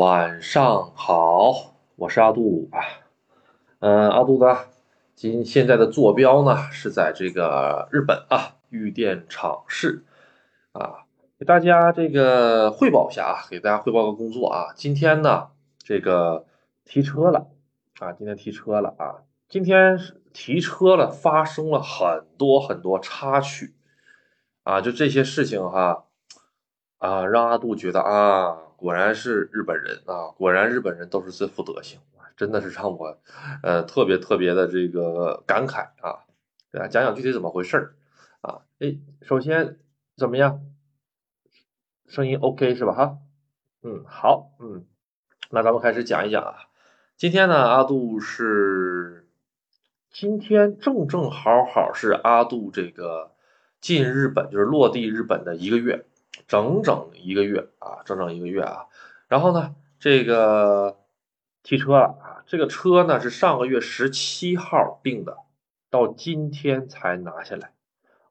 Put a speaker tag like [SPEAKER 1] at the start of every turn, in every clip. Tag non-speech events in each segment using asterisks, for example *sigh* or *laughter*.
[SPEAKER 1] 晚上好，我是阿杜啊。嗯，阿杜呢，今现在的坐标呢是在这个日本啊，玉电厂市啊，给大家这个汇报一下啊，给大家汇报个工作啊。今天呢，这个提车了啊，今天提车了啊，今天提车了，发生了很多很多插曲啊，就这些事情哈啊，让阿杜觉得啊，果然是日本人啊，果然日本人都是这副德行。真的是让我，呃，特别特别的这个感慨啊！给大家讲讲具体怎么回事儿啊？哎，首先怎么样？声音 OK 是吧？哈，嗯，好，嗯，那咱们开始讲一讲啊。今天呢，阿杜是今天正正好好是阿杜这个进日本，就是落地日本的一个月，整整一个月啊，整整一个月啊。然后呢，这个提车了啊。这个车呢是上个月十七号订的，到今天才拿下来，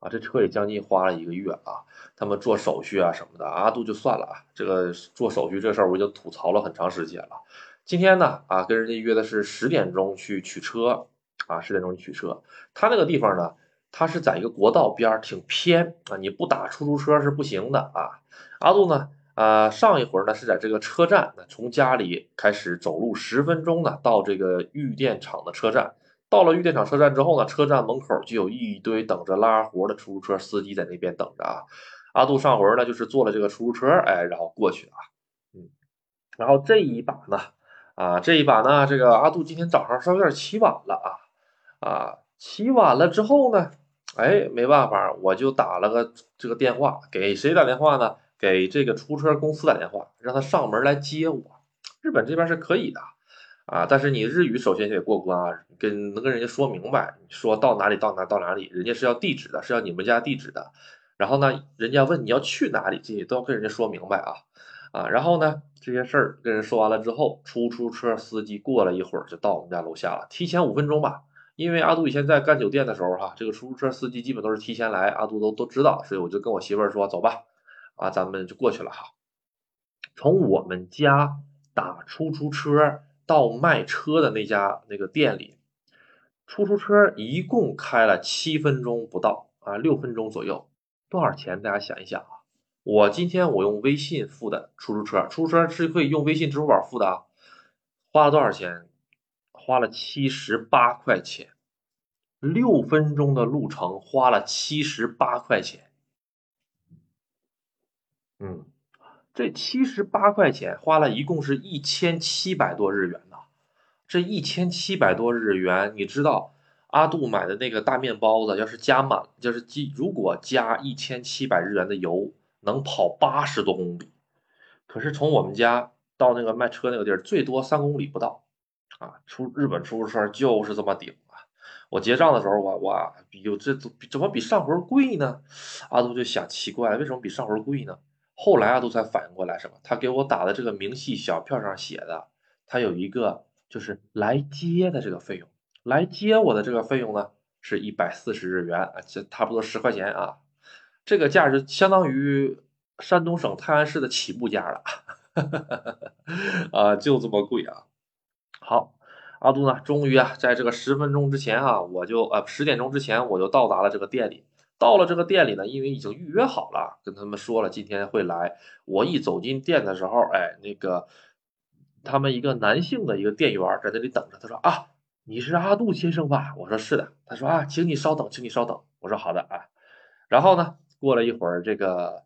[SPEAKER 1] 啊，这车也将近花了一个月啊，他们做手续啊什么的，阿杜就算了啊，这个做手续这事儿我已经吐槽了很长时间了。今天呢，啊，跟人家约的是十点钟去取车，啊，十点钟去取车，他那个地方呢，他是在一个国道边儿，挺偏啊，你不打出租车是不行的啊。阿杜呢？啊，上一回呢是在这个车站，从家里开始走路十分钟呢，到这个玉电厂的车站。到了玉电厂车站之后呢，车站门口就有一堆等着拉活的出租车司机在那边等着啊。阿杜上回呢就是坐了这个出租车，哎，然后过去啊，嗯，然后这一把呢，啊，这一把呢，这个阿杜今天早上稍微有点起晚了啊，啊，起晚了之后呢，哎，没办法，我就打了个这个电话，给谁打电话呢？给这个出租车公司打电话，让他上门来接我。日本这边是可以的啊，但是你日语首先得过关啊，跟能跟人家说明白，说到哪里到哪到哪里，人家是要地址的，是要你们家地址的。然后呢，人家问你要去哪里，这些都要跟人家说明白啊啊。然后呢，这些事儿跟人说完了之后，出租车司机过了一会儿就到我们家楼下了，提前五分钟吧。因为阿杜以前在干酒店的时候哈，这个出租车司机基本都是提前来，阿杜都都知道，所以我就跟我媳妇儿说，走吧。啊，咱们就过去了哈。从我们家打出租车到卖车的那家那个店里，出租车一共开了七分钟不到啊，六分钟左右。多少钱？大家想一想啊。我今天我用微信付的出租车，出租车是可以用微信、支付宝付的啊。花了多少钱？花了七十八块钱。六分钟的路程花了七十八块钱。嗯，这七十八块钱花了一共是一千七百多日元呢。这一千七百多日元，你知道阿杜买的那个大面包子，要是加满，就是如果加一千七百日元的油，能跑八十多公里。可是从我们家到那个卖车那个地儿，最多三公里不到。啊，出日本出租车就是这么顶啊！我结账的时候，我我有这怎么比上回贵呢？阿杜就想奇怪，为什么比上回贵呢？后来阿杜才反应过来什么？他给我打的这个明细小票上写的，他有一个就是来接的这个费用，来接我的这个费用呢是一百四十日元啊，这差不多十块钱啊，这个价值相当于山东省泰安市的起步价了，*laughs* 啊，就这么贵啊。好，阿杜呢，终于啊，在这个十分钟之前啊，我就呃十点钟之前我就到达了这个店里。到了这个店里呢，因为已经预约好了，跟他们说了今天会来。我一走进店的时候，哎，那个他们一个男性的一个店员在那里等着。他说：“啊，你是阿杜先生吧？”我说：“是的。”他说：“啊，请你稍等，请你稍等。”我说：“好的啊。”然后呢，过了一会儿，这个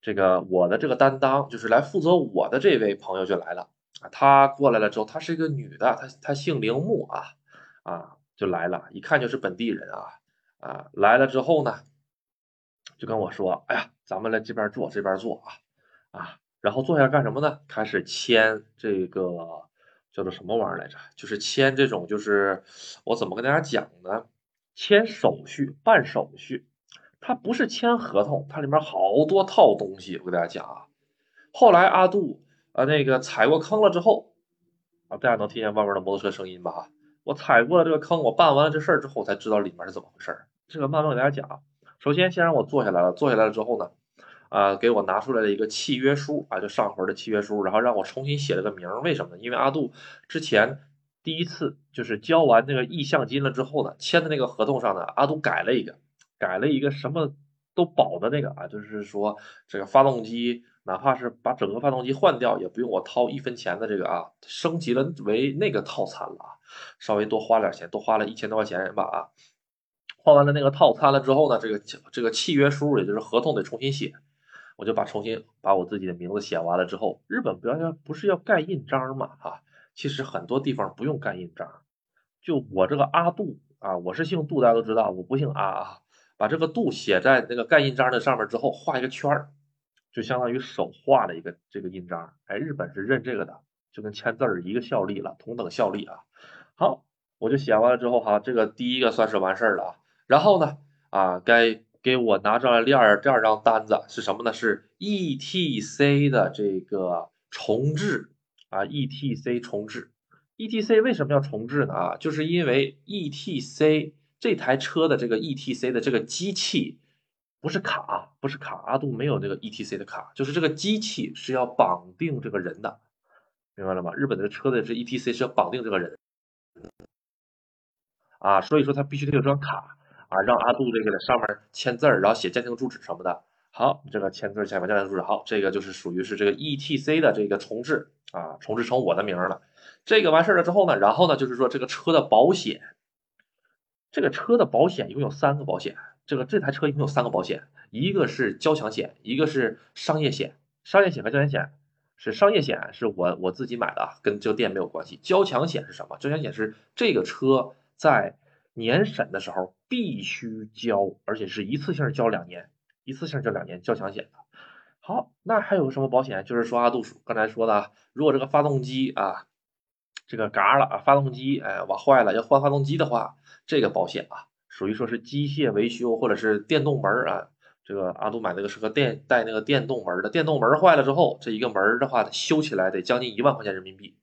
[SPEAKER 1] 这个我的这个担当就是来负责我的这位朋友就来了她。过来了之后，她是一个女的，她她姓铃木啊啊，就来了，一看就是本地人啊。啊，来了之后呢，就跟我说：“哎呀，咱们来这边坐，这边坐啊啊。”然后坐下干什么呢？开始签这个叫做什么玩意儿来着？就是签这种，就是我怎么跟大家讲呢？签手续，办手续。它不是签合同，它里面好多套东西。我跟大家讲啊，后来阿杜啊那个踩过坑了之后啊，大家能听见外面的摩托车声音吧？哈我踩过了这个坑，我办完了这事儿之后，我才知道里面是怎么回事儿。这个慢慢给大家讲。首先，先让我坐下来了。坐下来了之后呢，啊，给我拿出来了一个契约书啊，就上回的契约书，然后让我重新写了个名儿。为什么呢？因为阿杜之前第一次就是交完那个意向金了之后呢，签的那个合同上呢，阿杜改了一个，改了一个什么都保的那个啊，就是说这个发动机哪怕是把整个发动机换掉，也不用我掏一分钱的这个啊，升级了为那个套餐了啊，稍微多花点钱，多花了一千多块钱吧啊。换完了那个套餐了之后呢，这个这个契约书也就是合同得重新写，我就把重新把我自己的名字写完了之后，日本不要要不是要盖印章嘛哈，其实很多地方不用盖印章，就我这个阿杜啊，我是姓杜，大家都知道，我不姓阿啊，把这个杜写在那个盖印章的上面之后，画一个圈儿，就相当于手画了一个这个印章，哎，日本是认这个的，就跟签字儿一个效力了，同等效力啊。好，我就写完了之后哈，这个第一个算是完事儿了啊。然后呢，啊，该给我拿上来第二第二张单子是什么呢？是 E T C 的这个重置啊，E T C 重置。E T C 为什么要重置呢？啊，就是因为 E T C 这台车的这个 E T C 的这个机器不是卡，不是卡，阿杜没有这个 E T C 的卡，就是这个机器是要绑定这个人的，明白了吗？日本的车的这 E T C 是要绑定这个人啊，所以说他必须得有张卡。啊，让阿杜这个在上面签字儿，然后写鉴定住址什么的。好，这个签字写完鉴定住址，好，这个就是属于是这个 E T C 的这个重置啊，重置成我的名了。这个完事儿了之后呢，然后呢就是说这个车的保险，这个车的保险一共有三个保险，这个这台车一共有三个保险，一个是交强险，一个是商业险。商业险和交强险是商业险是我我自己买的，跟这个店没有关系。交强险是什么？交强险是这个车在。年审的时候必须交，而且是一次性交两年，一次性交两年交强险的。好，那还有什么保险？就是说阿杜刚才说的，如果这个发动机啊，这个嘎了啊，发动机哎瓦坏了要换发动机的话，这个保险啊，属于说是机械维修或者是电动门啊，这个阿杜买那个是个电带那个电动门的，电动门坏了之后，这一个门的话修起来得将近一万块钱人民币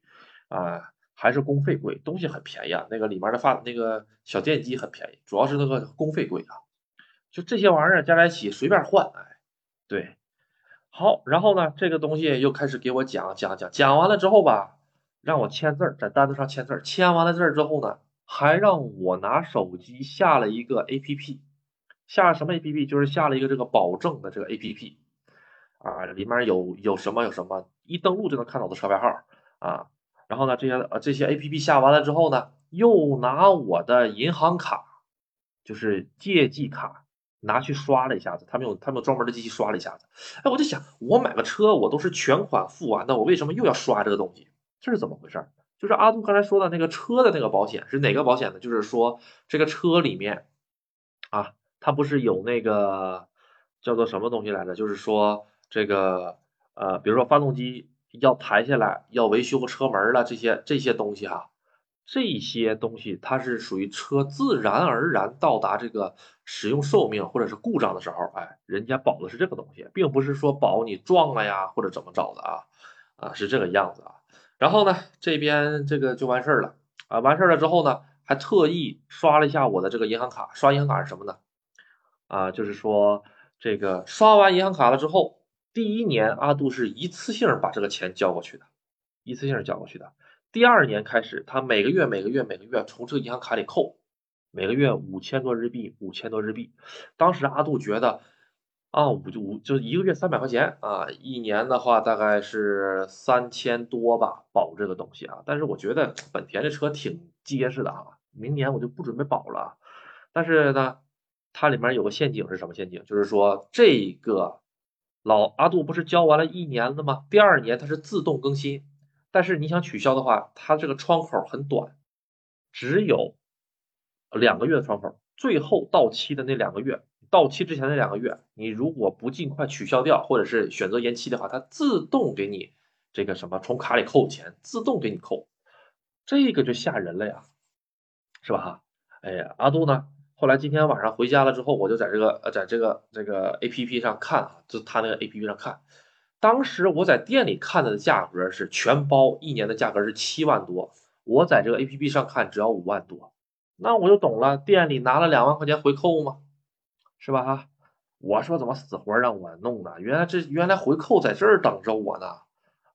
[SPEAKER 1] 啊。还是工费贵，东西很便宜啊。那个里面的发那个小电机很便宜，主要是那个工费贵啊。就这些玩意儿加在一起随便换，哎，对，好，然后呢，这个东西又开始给我讲讲讲，讲完了之后吧，让我签字，在单子上签字，签完了字之后呢，还让我拿手机下了一个 A P P，下什么 A P P？就是下了一个这个保证的这个 A P P，啊，里面有有什么有什么，一登录就能看到我的车牌号啊。然后呢，这些这些 A P P 下完了之后呢，又拿我的银行卡，就是借记卡拿去刷了一下子，他们有他们有专门的机器刷了一下子。哎，我就想，我买个车我都是全款付完的，我为什么又要刷这个东西？这是怎么回事？就是阿杜刚才说的那个车的那个保险是哪个保险呢？就是说这个车里面啊，它不是有那个叫做什么东西来着？就是说这个呃，比如说发动机。要抬下来，要维修车门了，这些这些东西哈，这些东西它是属于车自然而然到达这个使用寿命或者是故障的时候，哎，人家保的是这个东西，并不是说保你撞了呀或者怎么着的啊，啊是这个样子啊。然后呢，这边这个就完事儿了啊，完事儿了之后呢，还特意刷了一下我的这个银行卡，刷银行卡是什么呢？啊，就是说这个刷完银行卡了之后。第一年阿杜是一次性把这个钱交过去的，一次性交过去的。第二年开始，他每个月每个月每个月从这个银行卡里扣，每个月五千多日币，五千多日币。当时阿杜觉得啊，五就五就一个月三百块钱啊，一年的话大概是三千多吧，保这个东西啊。但是我觉得本田这车挺结实的啊，明年我就不准备保了。但是呢，它里面有个陷阱是什么陷阱？就是说这个。老阿杜不是交完了一年了吗？第二年它是自动更新，但是你想取消的话，它这个窗口很短，只有两个月的窗口。最后到期的那两个月，到期之前那两个月，你如果不尽快取消掉，或者是选择延期的话，它自动给你这个什么从卡里扣钱，自动给你扣，这个就吓人了呀，是吧？哈，哎呀，阿杜呢？后来今天晚上回家了之后，我就在这个呃，在这个这个 A P P 上看啊，就他那个 A P P 上看，当时我在店里看的价格是全包一年的价格是七万多，我在这个 A P P 上看只要五万多，那我就懂了，店里拿了两万块钱回扣吗？是吧哈？我说怎么死活让我弄的？原来这原来回扣在这儿等着我呢。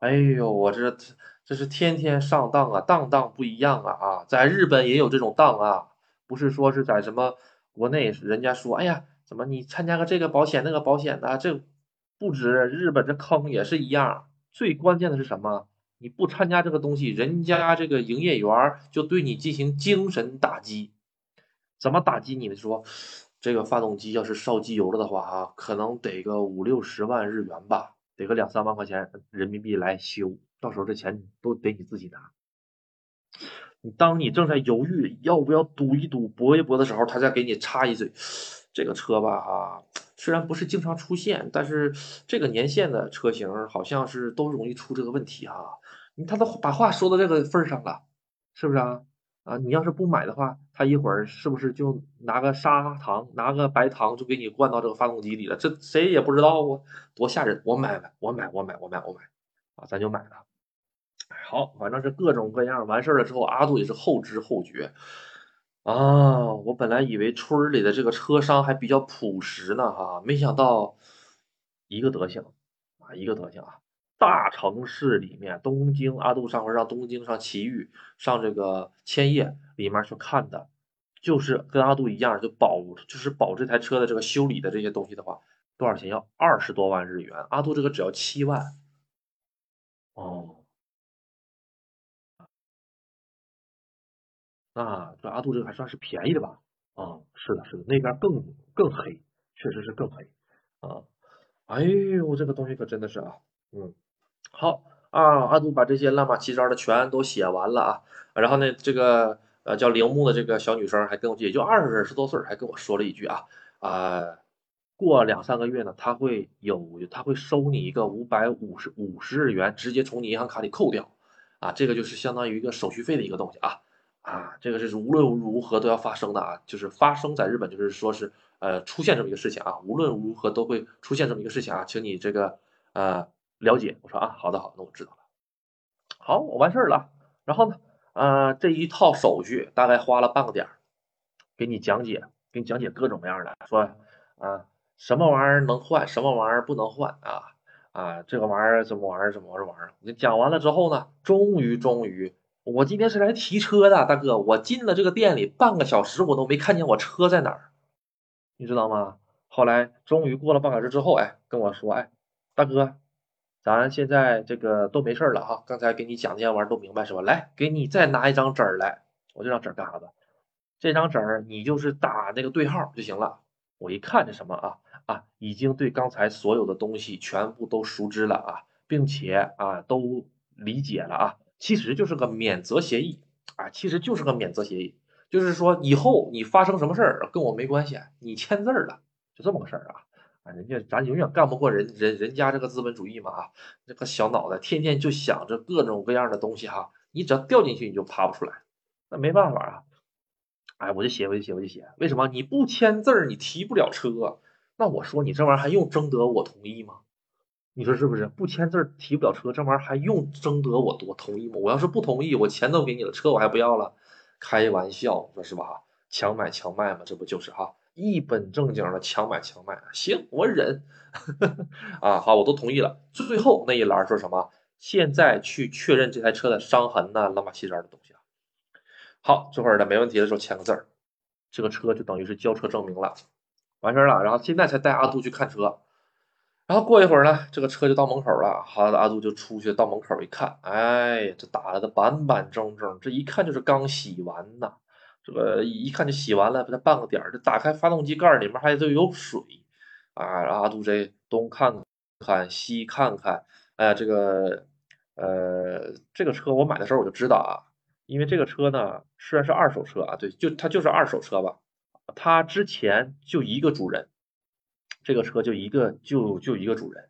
[SPEAKER 1] 哎呦，我这这是天天上当啊，当当不一样啊啊！在日本也有这种当啊，不是说是在什么国内，人家说，哎呀，怎么你参加个这个保险那个保险的，这不止日本这坑也是一样。最关键的是什么？你不参加这个东西，人家这个营业员就对你进行精神打击。怎么打击你呢？说这个发动机要是烧机油了的话啊，可能得个五六十万日元吧。得个两三万块钱人民币来修，到时候这钱都得你自己拿。你当你正在犹豫要不要赌一赌、搏一搏的时候，他再给你插一嘴，这个车吧啊，虽然不是经常出现，但是这个年限的车型好像是都容易出这个问题啊。你他都把话说到这个份上了，是不是啊？啊，你要是不买的话，他一会儿是不是就拿个砂糖、拿个白糖就给你灌到这个发动机里了？这谁也不知道啊，多吓人！我买，我买，我买，我买，我买，啊，咱就买了。好，反正是各种各样。完事儿了之后，阿杜也是后知后觉啊。我本来以为村里的这个车商还比较朴实呢，哈，没想到一个德行啊，一个德行啊。大城市里面，东京阿杜上回让东京上奇遇上这个千叶里面去看的，就是跟阿杜一样，就保就是保这台车的这个修理的这些东西的话，多少钱？要二十多万日元。阿杜这个只要七万。哦，那这阿杜这个还算是便宜的吧？啊，是的，是的，那边更更黑，确实是更黑啊。哎呦，这个东西可真的是啊，嗯。好啊，阿杜把这些乱码七糟的全都写完了啊，然后呢，这个呃叫铃木的这个小女生还跟我也就二十多岁，还跟我说了一句啊啊，过两三个月呢，他会有他会收你一个五百五十五十日元，直接从你银行卡里扣掉啊，这个就是相当于一个手续费的一个东西啊啊，这个是无论如何都要发生的啊，就是发生在日本，就是说是呃出现这么一个事情啊，无论如何都会出现这么一个事情啊，请你这个呃。了解，我说啊，好的好，那我知道了。好，我完事儿了。然后呢，呃，这一套手续大概花了半个点儿，给你讲解，给你讲解各种各样的，说啊，什么玩意儿能换，什么玩意儿不能换啊啊，这个玩意儿怎么玩儿，怎么玩意儿。我讲完了之后呢，终于终于，我今天是来提车的，大哥，我进了这个店里半个小时，我都没看见我车在哪儿，你知道吗？后来终于过了半个小时之后，哎，跟我说，哎，大哥。咱现在这个都没事了哈，刚才给你讲那些玩意儿都明白是吧？来，给你再拿一张纸儿来，我这张纸儿干啥的？这张纸儿你就是打那个对号就行了。我一看这什么啊啊，已经对刚才所有的东西全部都熟知了啊，并且啊都理解了啊，其实就是个免责协议啊，其实就是个免责协议，就是说以后你发生什么事儿跟我没关系，你签字了，就这么个事儿啊。人家咱永远干不过人人人家这个资本主义嘛啊，这个小脑袋天天就想着各种各样的东西哈，你只要掉进去你就爬不出来，那没办法啊，哎，我就写我就写我就写，为什么你不签字儿你提不了车？那我说你这玩意儿还用征得我同意吗？你说是不是？不签字儿提不了车，这玩意儿还用征得我我同意吗？我要是不同意，我钱都给你了，车我还不要了？开玩笑，说是吧？强买强卖嘛，这不就是哈？一本正经的强买强卖，行，我忍 *laughs* 啊，好，我都同意了。最后那一栏说什么？现在去确认这台车的伤痕呐，乱七八糟的东西啊。好，这会儿呢没问题的时候签个字儿，这个车就等于是交车证明了，完事儿了。然后现在才带阿杜去看车，然后过一会儿呢，这个车就到门口了。好的，阿杜就出去到门口一看，哎，这打的板板正正，这一看就是刚洗完呐。这个一看就洗完了，才半个点儿。这打开发动机盖里面还都有水啊！阿杜这东看看西看看，哎，这个呃，这个车我买的时候我就知道啊，因为这个车呢虽然是二手车啊，对，就它就是二手车吧，它之前就一个主人，这个车就一个就就一个主人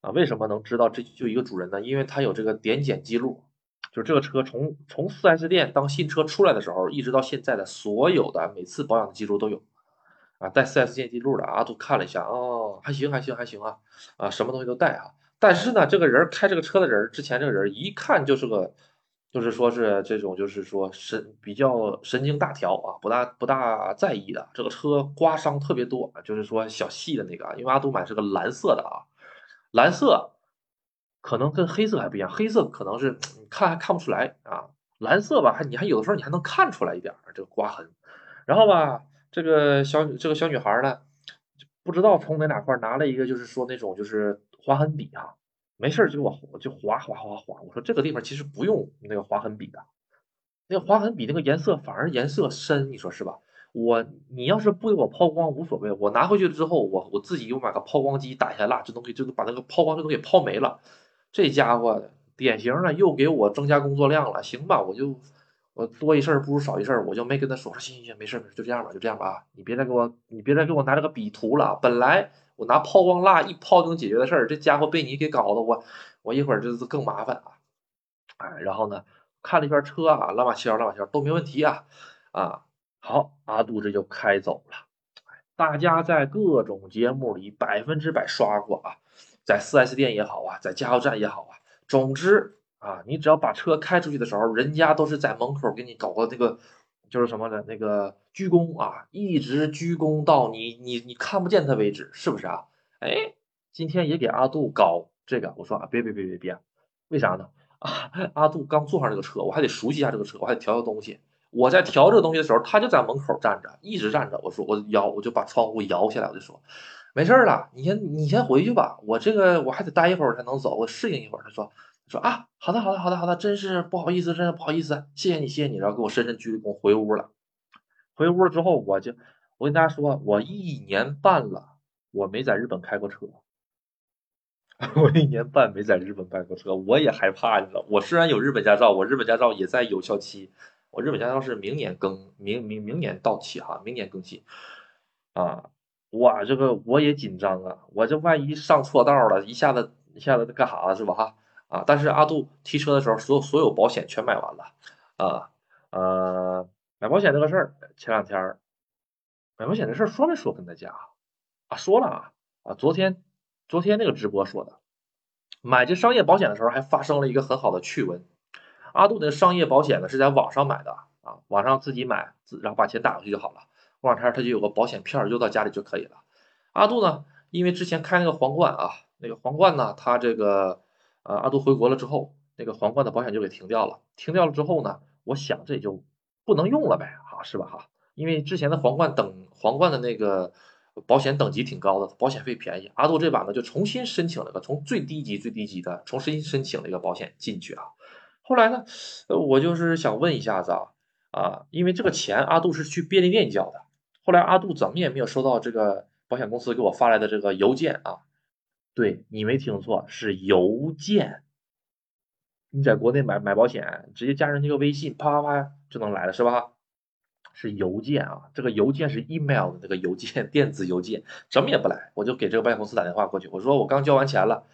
[SPEAKER 1] 啊。为什么能知道这就一个主人呢？因为它有这个点检记录。就这个车从从 4S 店当新车出来的时候，一直到现在的所有的每次保养的记录都有，啊，带 4S 店记录的啊，都看了一下，哦，还行还行还行啊，啊，什么东西都带啊。但是呢，这个人开这个车的人之前这个人一看就是个就是说是这种就是说神比较神经大条啊，不大不大在意的。这个车刮伤特别多，就是说小细的那个啊，因为阿杜买是个蓝色的啊，蓝色可能跟黑色还不一样，黑色可能是你看还看不出来啊，蓝色吧，还你还有的时候你还能看出来一点这个刮痕。然后吧，这个小这个小女孩呢，不知道从哪哪块拿了一个，就是说那种就是划痕笔啊。没事就我就划划划划，我说这个地方其实不用那个划痕笔的，那个划痕笔那个颜色反而颜色深，你说是吧？我你要是不给我抛光无所谓，我拿回去之后，我我自己又买个抛光机打一下蜡，就能给就能把那个抛光就能给抛没了。这家伙典型的又给我增加工作量了，行吧，我就我多一事不如少一事，我就没跟他说说行行行，没事没事就这样吧，就这样吧啊，你别再给我你别再给我拿这个笔涂了，本来。我拿抛光蜡一抛就能解决的事儿，这家伙被你给搞的，我我一会儿就更麻烦啊！哎，然后呢，看了一圈车啊，拉马七拉马七都没问题啊啊！好，阿杜这就开走了。大家在各种节目里百分之百刷过啊，在 4S 店也好啊，在加油站也好啊，总之啊，你只要把车开出去的时候，人家都是在门口给你搞个那个。就是什么的那个鞠躬啊，一直鞠躬到你你你看不见他为止，是不是啊？哎，今天也给阿杜搞这个，我说啊，别别别别别，为啥呢？*laughs* 啊，阿杜刚坐上这个车，我还得熟悉一下这个车，我还得调调东西。我在调这个东西的时候，他就在门口站着，一直站着。我说我摇，我就把窗户摇下来，我就说没事了，你先你先回去吧，我这个我还得待一会儿才能走，我适应一会儿。他说。说啊，好的，好的，好的，好的，真是不好意思，真是不好意思，谢谢你，谢谢你，然后给我深深鞠了躬，回屋了。回屋了之后，我就我跟大家说，我一年半了，我没在日本开过车，*laughs* 我一年半没在日本开过车，我也害怕，你知道，我虽然有日本驾照，我日本驾照也在有效期，我日本驾照是明年更，明明明年到期哈，明年更新啊，哇，这个我也紧张啊，我这万一上错道了，一下子一下子干啥了是吧哈？啊！但是阿杜提车的时候，所有所有保险全买完了啊！呃，买保险这个事儿，前两天买保险的事儿说没说跟大家啊？说了啊！啊，昨天昨天那个直播说的，买这商业保险的时候还发生了一个很好的趣闻。阿杜的商业保险呢是在网上买的啊，网上自己买，然后把钱打过去就好了。过两天他就有个保险片邮到家里就可以了。阿杜呢，因为之前开那个皇冠啊，那个皇冠呢，他这个。呃，阿杜回国了之后，那个皇冠的保险就给停掉了。停掉了之后呢，我想这也就不能用了呗，哈，是吧，哈？因为之前的皇冠等皇冠的那个保险等级挺高的，保险费便宜。阿杜这把呢，就重新申请了个从最低级最低级的重新申请了一个保险进去啊。后来呢，我就是想问一下子啊，啊，因为这个钱阿杜是去便利店交的，后来阿杜怎么也没有收到这个保险公司给我发来的这个邮件啊。对你没听错，是邮件。你在国内买买保险，直接加上那个微信，啪啪啪就能来了，是吧？是邮件啊，这个邮件是 email 的那个邮件，*laughs* 电子邮件，什么也不来。我就给这个保险公司打电话过去，我说我刚交完钱了，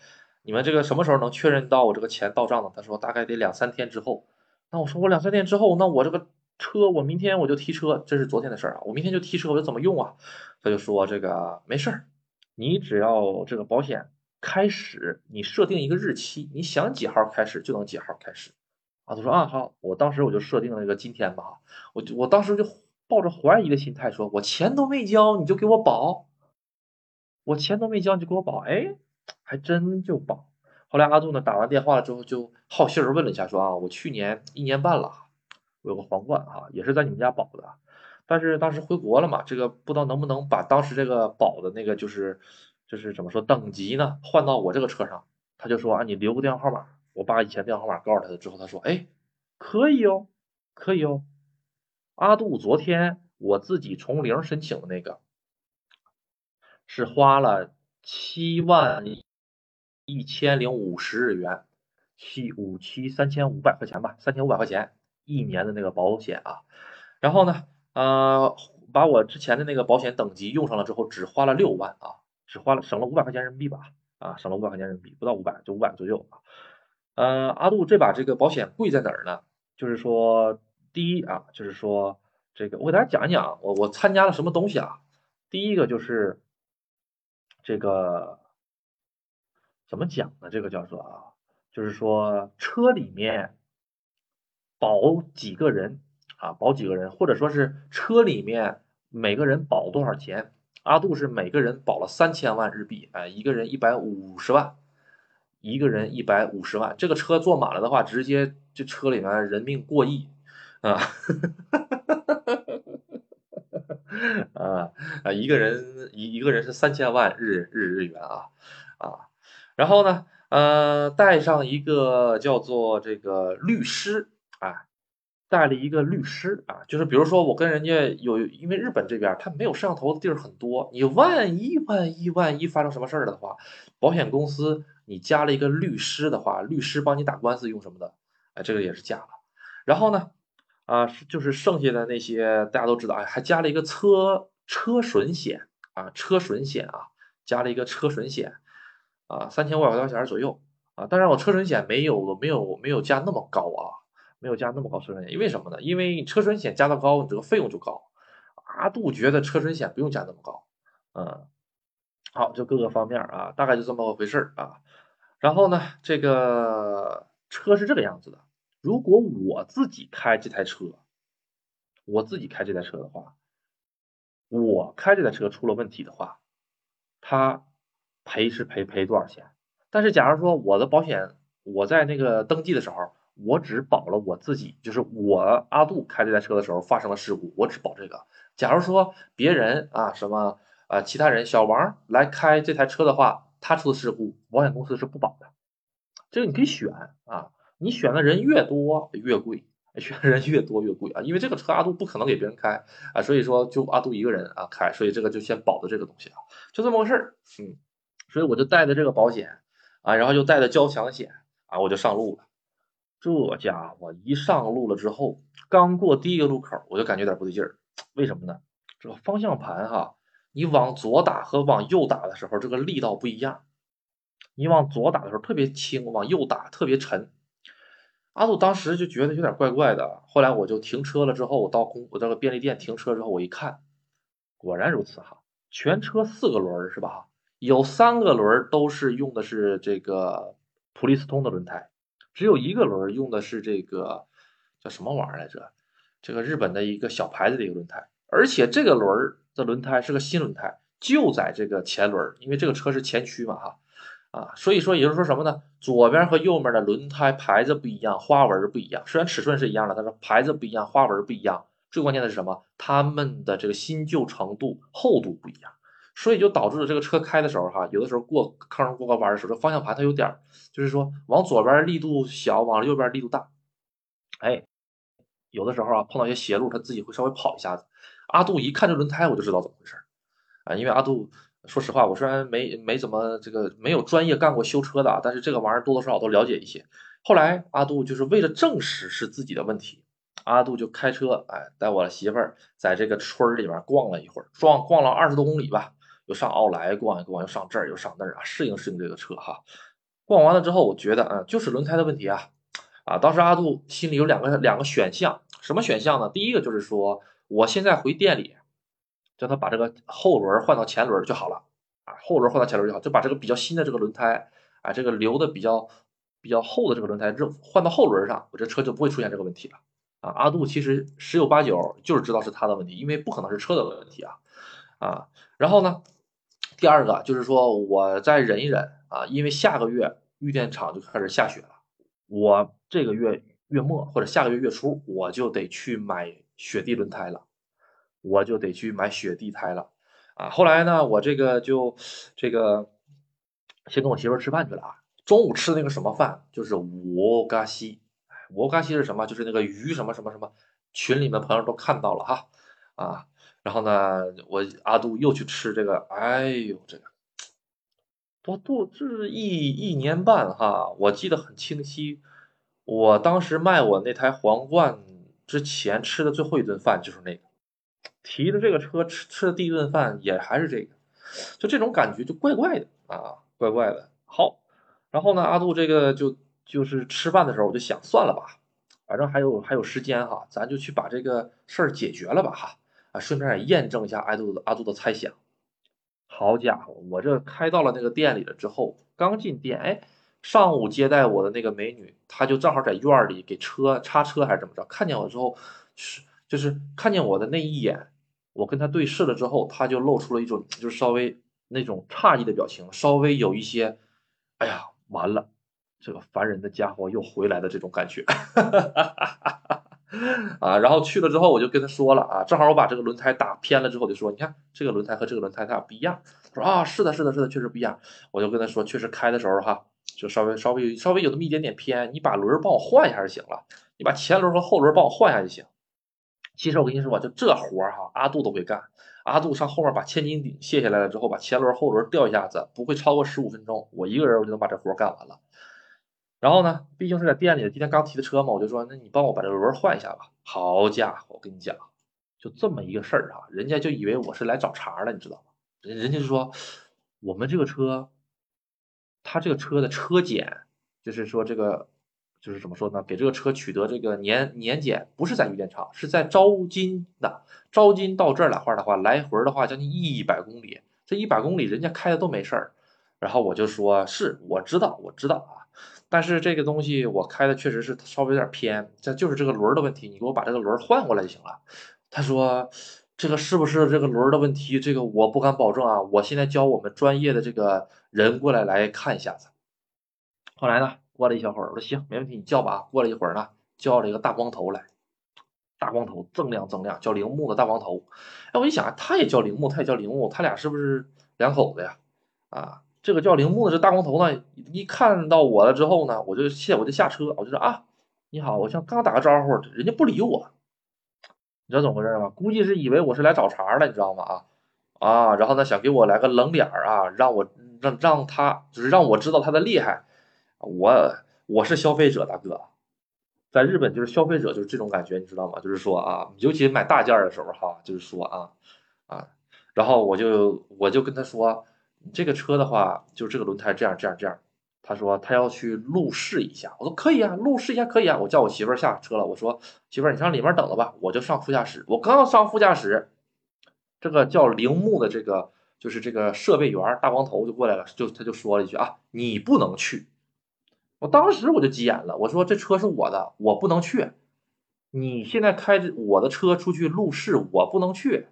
[SPEAKER 1] 你们这个什么时候能确认到我这个钱到账呢？他说大概得两三天之后。那我说我两三天之后，那我这个车我明天我就提车，这是昨天的事儿啊，我明天就提车，我就怎么用啊？他就说这个没事儿，你只要这个保险。开始，你设定一个日期，你想几号开始就能几号开始。啊，他说啊好，我当时我就设定了一个今天吧，我就我当时就抱着怀疑的心态说，我钱都没交你就给我保，我钱都没交你就给我保，哎，还真就保。后来阿杜呢打完电话了之后就好心儿问了一下，说啊我去年一年半了，有个皇冠啊，也是在你们家保的，但是当时回国了嘛，这个不知道能不能把当时这个保的那个就是。就是怎么说等级呢？换到我这个车上，他就说啊，你留个电话号码，我把以前电话号码告诉他了之后，他说，哎，可以哦，可以哦。阿杜昨天我自己从零申请的那个，是花了七万一千零五十日元，七五七三千五百块钱吧，三千五百块钱一年的那个保险啊。然后呢，呃，把我之前的那个保险等级用上了之后，只花了六万啊。只花了省了五百块钱人民币吧，啊，省了五百块钱人民币，不到五百，就五百左右啊。呃，阿杜这把这个保险贵在哪儿呢？就是说，第一啊，就是说这个我给大家讲一讲，我我参加了什么东西啊？第一个就是这个怎么讲呢？这个叫做啊，就是说车里面保几个人啊，保几个人，或者说是车里面每个人保多少钱？阿杜是每个人保了三千万日币，哎，一个人一百五十万，一个人一百五十万，这个车坐满了的话，直接这车里面人命过亿啊！*laughs* 啊啊，一个人一一个人是三千万日日日元啊啊，然后呢，呃，带上一个叫做这个律师啊。带了一个律师啊，就是比如说我跟人家有，因为日本这边他没有摄像头的地儿很多，你万一万一万一发生什么事儿的话，保险公司你加了一个律师的话，律师帮你打官司用什么的，哎，这个也是加了。然后呢，啊，就是剩下的那些大家都知道，哎，还加了一个车车损险啊，车损险啊，加了一个车损险啊，三千五百块钱左右啊，当然我车损险没有没有没有加那么高啊。没有加那么高车损险，因为什么呢？因为车损险加的高，你这个费用就高。阿杜觉得车损险不用加那么高，嗯，好，就各个方面啊，大概就这么回事啊。然后呢，这个车是这个样子的。如果我自己开这台车，我自己开这台车的话，我开这台车出了问题的话，他赔是赔赔多少钱？但是假如说我的保险，我在那个登记的时候。我只保了我自己，就是我阿杜开这台车的时候发生了事故，我只保这个。假如说别人啊什么啊其他人小王来开这台车的话，他出的事故，保险公司是不保的。这个你可以选啊，你选的人越多越贵，*laughs* 选的人越多越贵啊，因为这个车阿杜不可能给别人开啊，所以说就阿杜一个人啊开，所以这个就先保的这个东西啊，就这么个事儿。嗯，所以我就带的这个保险啊，然后又带的交强险啊，我就上路了。这家伙一上路了之后，刚过第一个路口，我就感觉有点不对劲儿。为什么呢？这个方向盘哈，你往左打和往右打的时候，这个力道不一样。你往左打的时候特别轻，往右打特别沉。阿杜当时就觉得有点怪怪的。后来我就停车了之后，我到公我到个便利店停车之后，我一看，果然如此哈。全车四个轮是吧？有三个轮都是用的是这个普利司通的轮胎。只有一个轮用的是这个叫什么玩意儿来着？这个日本的一个小牌子的一个轮胎，而且这个轮的轮胎是个新轮胎，就在这个前轮，因为这个车是前驱嘛，哈啊，所以说也就是说什么呢？左边和右面的轮胎牌子不一样，花纹不一样，虽然尺寸是一样的，但是牌子不一样，花纹不一样。最关键的是什么？它们的这个新旧程度、厚度不一样。所以就导致了这个车开的时候，哈，有的时候过坑、过个弯的时候，这方向盘它有点儿，就是说往左边力度小，往右边力度大。哎，有的时候啊，碰到一些斜路，它自己会稍微跑一下子。阿杜一看这轮胎，我就知道怎么回事儿啊，因为阿杜说实话，我虽然没没怎么这个没有专业干过修车的啊，但是这个玩意儿多多少少都了解一些。后来阿杜就是为了证实是自己的问题，阿杜就开车，哎，带我媳妇儿在这个村里面逛了一会儿，逛逛了二十多公里吧。又上奥莱逛一逛，又上这儿，又上那儿啊，适应适应这个车哈。逛完了之后，我觉得啊，就是轮胎的问题啊啊！当时阿杜心里有两个两个选项，什么选项呢？第一个就是说，我现在回店里，叫他把这个后轮换到前轮就好了啊，后轮换到前轮就好，就把这个比较新的这个轮胎啊，这个留的比较比较厚的这个轮胎这换到后轮上，我这车就不会出现这个问题了啊。阿杜其实十有八九就是知道是他的问题，因为不可能是车的问题啊啊。然后呢？第二个就是说，我再忍一忍啊，因为下个月玉电厂就开始下雪了，我这个月月末或者下个月月初我就得去买雪地轮胎了，我就得去买雪地胎了啊。后来呢，我这个就这个先跟我媳妇吃饭去了啊。中午吃的那个什么饭，就是五嘎西，五嘎西是什么？就是那个鱼什么什么什么，群里面朋友都看到了哈啊。然后呢，我阿杜又去吃这个，哎呦，这个多多这是一一年半哈，我记得很清晰。我当时卖我那台皇冠之前吃的最后一顿饭就是那个，提着这个车吃吃的第一顿饭也还是这个，就这种感觉就怪怪的啊，怪怪的。好，然后呢，阿杜这个就就是吃饭的时候我就想算了吧，反正还有还有时间哈，咱就去把这个事儿解决了吧哈。啊，顺便也验证一下阿杜的阿杜的猜想。好家伙，我这开到了那个店里了之后，刚进店，哎，上午接待我的那个美女，她就正好在院里给车擦车还是怎么着，看见我之后是就是看见我的那一眼，我跟她对视了之后，她就露出了一种就是稍微那种诧异的表情，稍微有一些，哎呀，完了，这个烦人的家伙又回来的这种感觉。哈哈哈哈哈 *laughs* 啊，然后去了之后，我就跟他说了啊，正好我把这个轮胎打偏了之后，就说你看这个轮胎和这个轮胎它俩不一样。他说啊，是的，是的，是的，确实不一样。我就跟他说，确实开的时候哈，就稍微稍微稍微有那么一点点偏，你把轮帮我换一下就行了，你把前轮和后轮帮我换一下就行。其实我跟你说，就这活儿哈，阿杜都会干。阿杜上后面把千斤顶卸下来了之后，把前轮后轮吊一下子，不会超过十五分钟，我一个人我就能把这活干完了。然后呢，毕竟是在店里，今天刚提的车嘛，我就说，那你帮我把这个轮换一下吧。好家伙，我跟你讲，就这么一个事儿啊，人家就以为我是来找茬了，你知道吗？人人家就说，我们这个车，他这个车的车检，就是说这个，就是怎么说呢？给这个车取得这个年年检，不是在玉电厂，是在招金的。招金到这儿来话的话，来回的话将近一百公里，这一百公里人家开的都没事儿。然后我就说，是我知道，我知道啊。但是这个东西我开的确实是稍微有点偏，这就是这个轮的问题，你给我把这个轮换过来就行了。他说这个是不是这个轮的问题？这个我不敢保证啊。我现在教我们专业的这个人过来来看一下子。后来呢，过了一小会儿，我说行，没问题，你叫吧。过了一会儿呢，叫了一个大光头来，大光头锃亮锃亮，叫铃木的大光头。哎，我一想，他也叫铃木，他也叫铃木，他俩是不是两口子呀？啊？这个叫铃木的这大光头呢，一看到我了之后呢，我就下我就下车，我就说啊，你好，我想刚打个招呼，人家不理我，你知道怎么回事吗？估计是以为我是来找茬了，你知道吗？啊啊，然后呢想给我来个冷脸啊，让我让让他就是让我知道他的厉害，我我是消费者大哥，在日本就是消费者就是这种感觉，你知道吗？就是说啊，尤其买大件的时候哈，就是说啊啊，然后我就我就跟他说。这个车的话，就这个轮胎这样这样这样。他说他要去路试一下，我说可以啊，路试一下可以啊。我叫我媳妇儿下车了，我说媳妇儿你上里面等着吧，我就上副驾驶。我刚要上副驾驶，这个叫铃木的这个就是这个设备员大光头就过来了，就他就说了一句啊，你不能去。我当时我就急眼了，我说这车是我的，我不能去。你现在开着我的车出去路试，我不能去。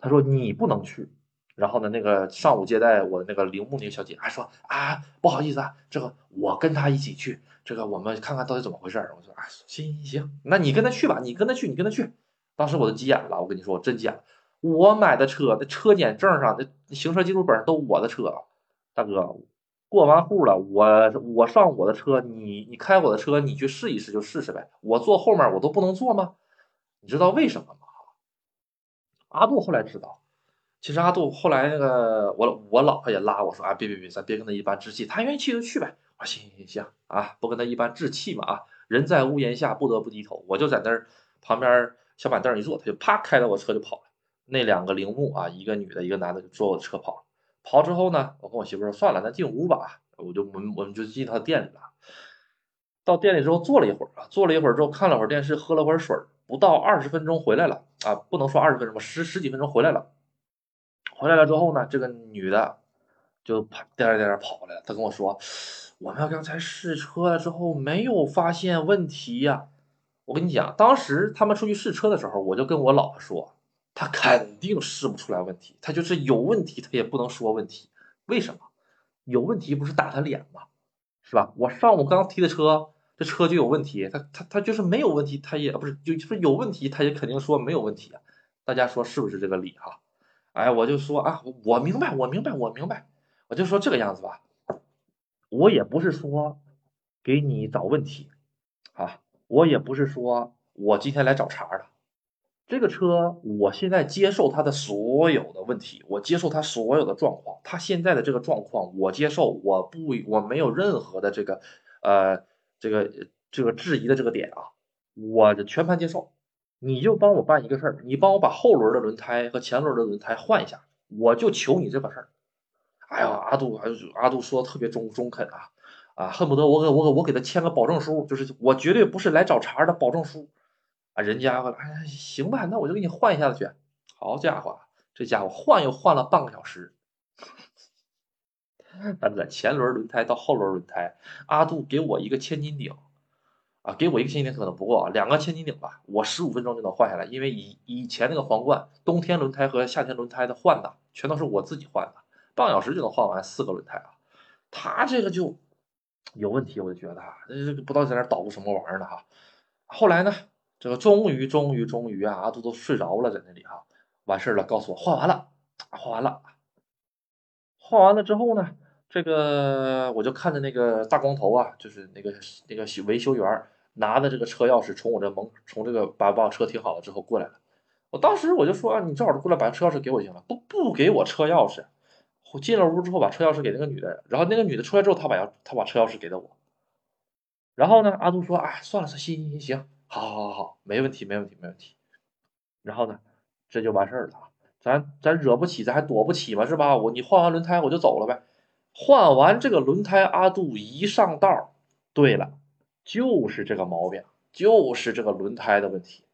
[SPEAKER 1] 他说你不能去。然后呢，那个上午接待我的那个铃木那个小姐还说啊，不好意思啊，这个我跟她一起去，这个我们看看到底怎么回事。我说啊，行行行，那你跟她去吧，你跟她去，你跟她去。当时我都急眼了，我跟你说，我真急眼了。我买的车，那车检证上，那行车记录本上都我的车，大哥，过完户了，我我上我的车，你你开我的车，你去试一试就试试呗。我坐后面我都不能坐吗？你知道为什么吗？阿杜后来知道。其实阿杜后来那个我我老婆也拉我说啊别别别咱别跟他一般置气，他愿意去就去呗。我说行行行啊，不跟他一般置气嘛啊，人在屋檐下不得不低头。我就在那儿旁边小板凳一坐，他就啪开着我车就跑了。那两个铃木啊，一个女的，一个男的就坐我车跑了。跑之后呢，我跟我媳妇说算了，咱进屋吧。我就我们我们就进他店里了。到店里之后坐了一会儿啊，坐了一会儿之后看了会儿电视，喝了会儿水，不到二十分钟回来了啊，不能说二十分钟吧，十十几分钟回来了。回来了之后呢，这个女的就跑颠颠颠跑来了。她跟我说：“我们刚才试车了之后没有发现问题呀。”我跟你讲，当时他们出去试车的时候，我就跟我老婆说：“他肯定试不出来问题，他就是有问题，他也不能说问题。为什么？有问题不是打他脸吗？是吧？我上午刚提的车，这车就有问题，他他他就是没有问题，他也不是就是有问题，他也肯定说没有问题啊。大家说是不是这个理哈？”哎，我就说啊，我明白，我明白，我明白，我就说这个样子吧。我也不是说给你找问题啊，我也不是说我今天来找茬的。这个车，我现在接受它的所有的问题，我接受它所有的状况，它现在的这个状况我接受，我不我没有任何的这个呃这个这个质疑的这个点啊，我全盘接受。你就帮我办一个事儿，你帮我把后轮的轮胎和前轮的轮胎换一下，我就求你这个事儿。哎呀，阿杜，阿杜说的特别中中肯啊，啊，恨不得我给我给我给他签个保证书，就是我绝对不是来找茬的保证书啊。人家哎，行吧，那我就给你换一下子去。好家伙，这家伙换又换了半个小时，*laughs* 但在前轮轮胎到后轮轮胎，阿杜给我一个千斤顶，啊，给我一个千斤顶可能不够啊，两个千斤顶吧，我十五分钟就能换下来。因为以以前那个皇冠冬天轮胎和夏天轮胎的换的，全都是我自己换的，半小时就能换完四个轮胎啊。他这个就有问题，我就觉得啊，这不知道在那捣鼓什么玩意儿呢哈。后来呢，这个终于终于终于啊，阿杜都睡着了，在那里哈，完事儿了，告诉我换完了，换完了。换完了之后呢，这个我就看着那个大光头啊，就是那个那个维修员拿着这个车钥匙从我这门从这个把把我车停好了之后过来了。我当时我就说啊，你正好过来把车钥匙给我就行了，不不给我车钥匙。我进了屋之后把车钥匙给那个女的，然后那个女的出来之后，她把钥她把车钥匙给了我。然后呢，阿杜说啊，算了算，行行行行，好好好好，没问题没问题没问题。然后呢，这就完事儿了。咱咱惹不起，咱还躲不起嘛，是吧？我你换完轮胎我就走了呗。换完这个轮胎，阿杜一上道，对了，就是这个毛病，就是这个轮胎的问题。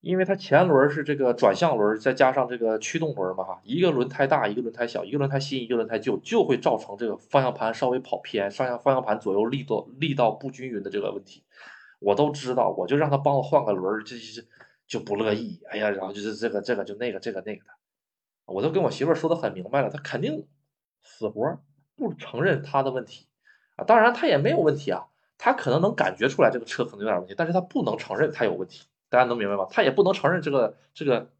[SPEAKER 1] 因为它前轮是这个转向轮，再加上这个驱动轮嘛，哈，一个轮胎大，一个轮胎小，一个轮胎新，一个轮胎旧，就会造成这个方向盘稍微跑偏，上下方向盘左右力度力道不均匀的这个问题。我都知道，我就让他帮我换个轮，这这。就不乐意，哎呀，然后就是这个这个就那个这个那个的，我都跟我媳妇说的很明白了，她肯定死活不承认他的问题啊，当然他也没有问题啊，他可能能感觉出来这个车可能有点问题，但是他不能承认他有问题，大家能明白吗？他也不能承认这个这个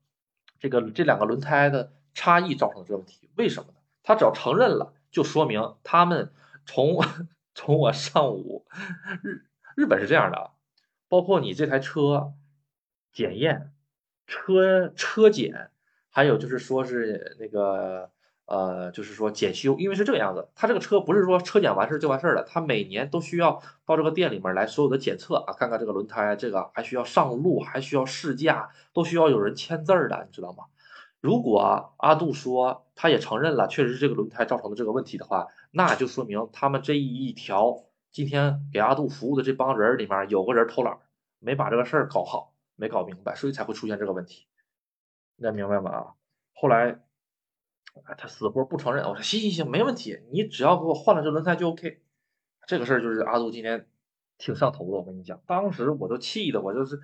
[SPEAKER 1] 这个这两个轮胎的差异造成的这个问题，为什么呢？他只要承认了，就说明他们从 *laughs* 从我上午日日本是这样的，包括你这台车。检验车车检，还有就是说是那个呃，就是说检修，因为是这个样子，他这个车不是说车检完事就完事了，他每年都需要到这个店里面来所有的检测啊，看看这个轮胎，这个还需要上路，还需要试驾，都需要有人签字的，你知道吗？如果阿杜说他也承认了，确实是这个轮胎造成的这个问题的话，那就说明他们这一条今天给阿杜服务的这帮人里面有个人偷懒，没把这个事儿搞好。没搞明白，所以才会出现这个问题，能明白吗？啊，后来哎他死活不承认，我说行行行，没问题，你只要给我换了这轮胎就 OK。这个事儿就是阿杜今天挺上头的，我跟你讲，当时我都气的，我就是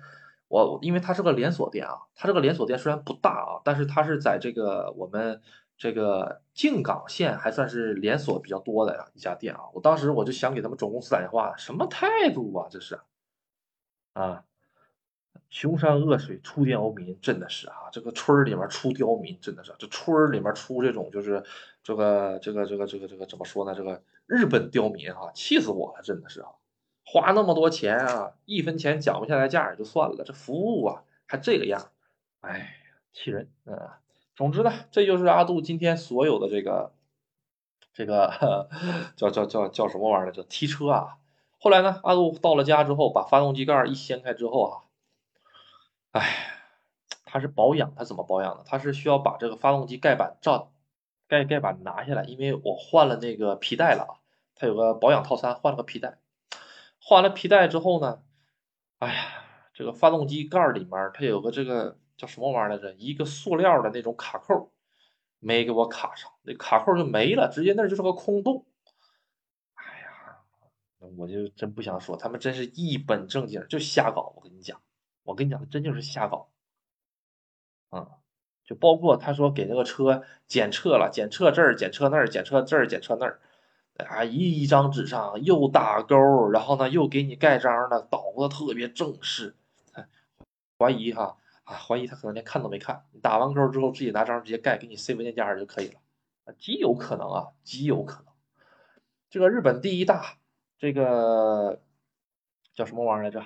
[SPEAKER 1] 我，因为他是个连锁店啊，他这个连锁店虽然不大啊，但是他是在这个我们这个静冈县还算是连锁比较多的一家店啊。我当时我就想给他们总公司打电话，什么态度啊，这是啊。穷山恶水出刁民，真的是啊！这个村儿里面出刁民，真的是这村儿里面出这种就是这个这个这个这个这个怎么说呢？这个日本刁民哈，气死我了！真的是啊，花那么多钱啊，一分钱讲不下来价也就算了，这服务啊还这个样，哎，气人啊！总之呢，这就是阿杜今天所有的这个这个 *laughs* 叫叫叫叫什么玩意儿叫提车啊！后来呢，阿杜到了家之后，把发动机盖一掀开之后啊。哎，它是保养，它怎么保养的？它是需要把这个发动机盖板照盖盖板拿下来，因为我换了那个皮带了啊，它有个保养套餐，换了个皮带。换了皮带之后呢，哎呀，这个发动机盖里面它有个这个叫什么玩意儿来着？一个塑料的那种卡扣，没给我卡上，那卡扣就没了，直接那就是个空洞。哎呀，我就真不想说，他们真是一本正经就瞎搞，我跟你讲。我跟你讲，他真就是瞎搞，啊，就包括他说给那个车检测了，检测这儿，检测那儿，检测这儿，检测那儿，啊，一一张纸上又打勾，然后呢又给你盖章的，捣鼓的特别正式，怀疑哈啊，怀疑他可能连看都没看，你打完勾之后自己拿章直接盖，给你塞文件夹上就可以了，极有可能啊，极有可能，这个日本第一大这个叫什么玩意儿来着？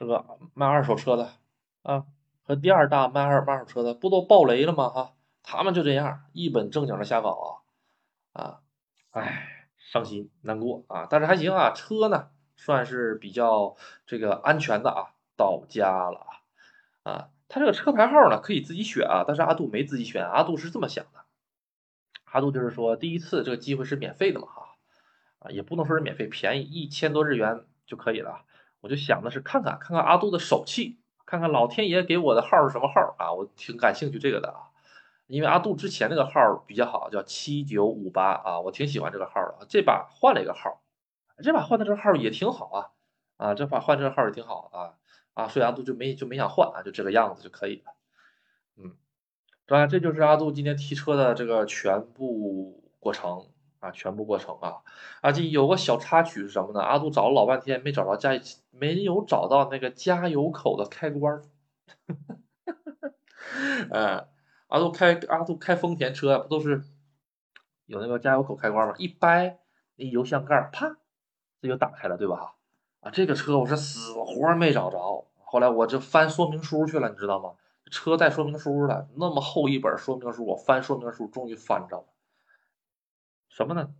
[SPEAKER 1] 这个卖二手车的啊，和第二大卖二卖二手车的不都爆雷了吗？哈，他们就这样一本正经的瞎搞啊啊，唉，伤心难过啊，但是还行啊，车呢算是比较这个安全的啊，到家了啊啊，他这个车牌号呢可以自己选啊，但是阿杜没自己选，阿杜是这么想的，阿杜就是说第一次这个机会是免费的嘛哈啊，也不能说是免费，便宜一千多日元就可以了。我就想的是看看看看阿杜的手气，看看老天爷给我的号是什么号啊？我挺感兴趣这个的啊，因为阿杜之前那个号比较好，叫七九五八啊，我挺喜欢这个号的。这把换了一个号，这把换的这个号也挺好啊，啊，这把换这个号也挺好啊，啊，所以阿杜就没就没想换啊，就这个样子就可以了。嗯，当然这就是阿杜今天提车的这个全部过程啊，全部过程啊，啊，这有个小插曲是什么呢？阿杜找了老半天没找着加，没有找到那个加油口的开关。*laughs* 哎，阿杜开阿杜开丰田车不都是有那个加油口开关吗？一掰那油箱盖啪，这就打开了，对吧？啊，这个车我是死活没找着，后来我就翻说明书去了，你知道吗？车带说明书的，那么厚一本说明书，我翻说明书终于翻着了。什么呢？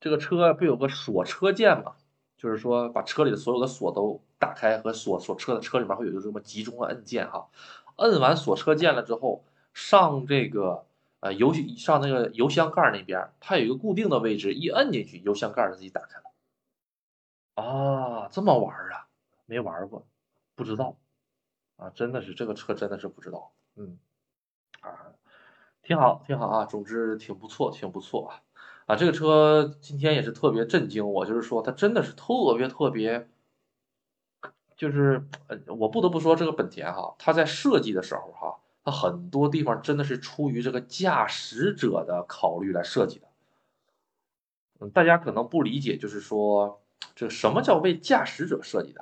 [SPEAKER 1] 这个车不有个锁车键吗？就是说把车里的所有的锁都打开和锁锁车的车里面会有一个这么集中的按键哈。摁完锁车键了之后，上这个呃油上那个油箱盖那边，它有一个固定的位置，一摁进去，油箱盖就自己打开了。啊，这么玩啊？没玩过，不知道啊，真的是这个车真的是不知道，嗯，啊，挺好挺好啊，总之挺不错挺不错啊，啊，这个车今天也是特别震惊我，就是说它真的是特别特别。就是呃，我不得不说，这个本田哈，它在设计的时候哈，它很多地方真的是出于这个驾驶者的考虑来设计的。嗯，大家可能不理解，就是说这什么叫为驾驶者设计的？